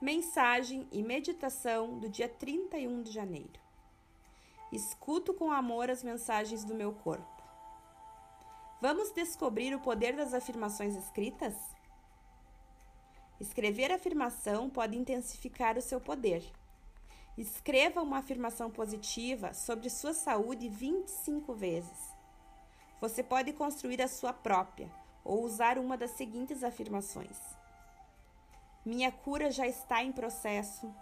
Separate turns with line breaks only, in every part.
Mensagem e meditação do dia 31 de janeiro. Escuto com amor as mensagens do meu corpo. Vamos descobrir o poder das afirmações escritas? Escrever afirmação pode intensificar o seu poder. Escreva uma afirmação positiva sobre sua saúde 25 vezes. Você pode construir a sua própria ou usar uma das seguintes afirmações: Minha cura já está em processo.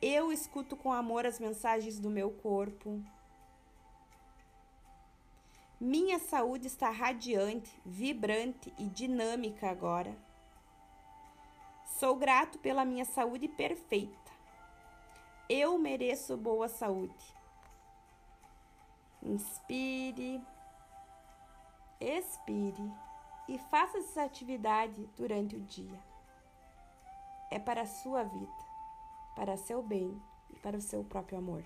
Eu escuto com amor as mensagens do meu corpo. Minha saúde está radiante, vibrante e dinâmica agora. Sou grato pela minha saúde perfeita. Eu mereço boa saúde. Inspire, expire e faça essa atividade durante o dia. É para a sua vida, para seu bem e para o seu próprio amor.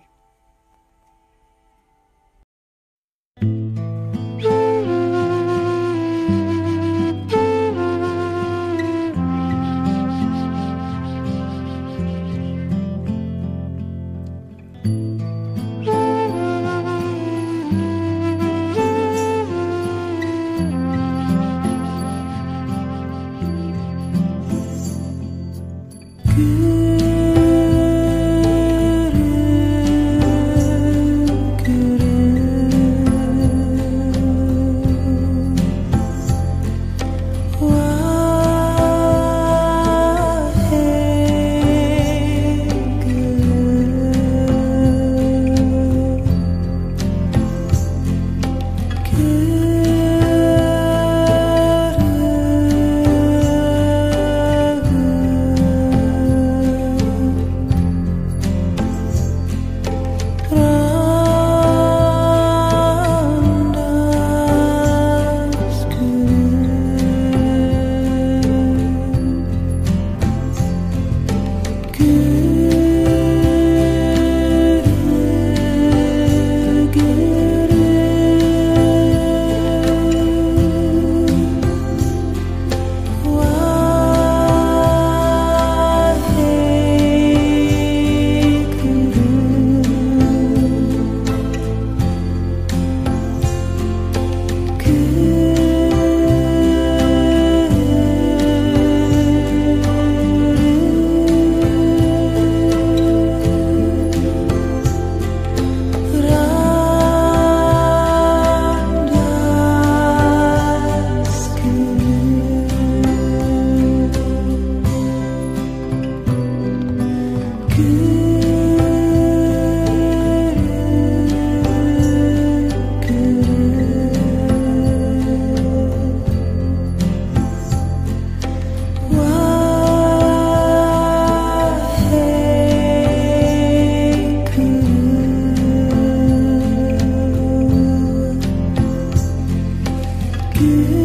you.